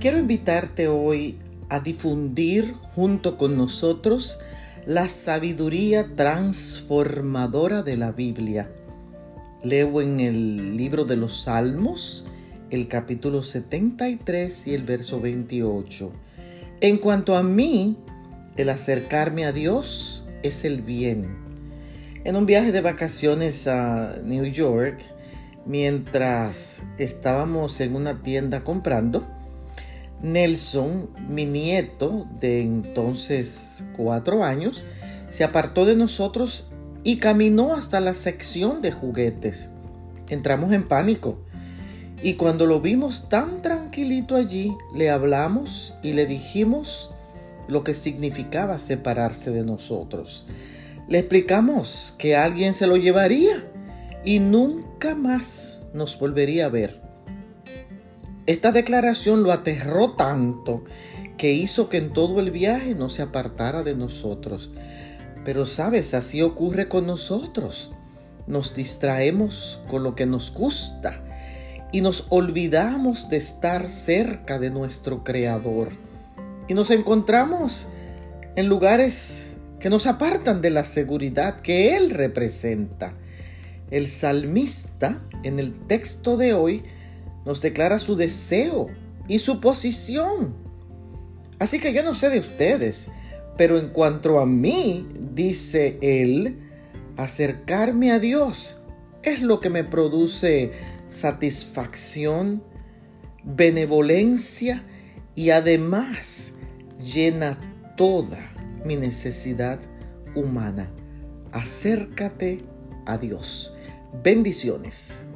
Quiero invitarte hoy a difundir junto con nosotros la sabiduría transformadora de la Biblia. Leo en el libro de los Salmos, el capítulo 73 y el verso 28. En cuanto a mí, el acercarme a Dios es el bien. En un viaje de vacaciones a New York, mientras estábamos en una tienda comprando, Nelson, mi nieto de entonces cuatro años, se apartó de nosotros y caminó hasta la sección de juguetes. Entramos en pánico y cuando lo vimos tan tranquilito allí, le hablamos y le dijimos lo que significaba separarse de nosotros. Le explicamos que alguien se lo llevaría y nunca más nos volvería a ver. Esta declaración lo aterró tanto que hizo que en todo el viaje no se apartara de nosotros. Pero sabes, así ocurre con nosotros. Nos distraemos con lo que nos gusta y nos olvidamos de estar cerca de nuestro Creador. Y nos encontramos en lugares que nos apartan de la seguridad que Él representa. El salmista en el texto de hoy nos declara su deseo y su posición. Así que yo no sé de ustedes, pero en cuanto a mí, dice él, acercarme a Dios es lo que me produce satisfacción, benevolencia y además llena toda mi necesidad humana. Acércate a Dios. Bendiciones.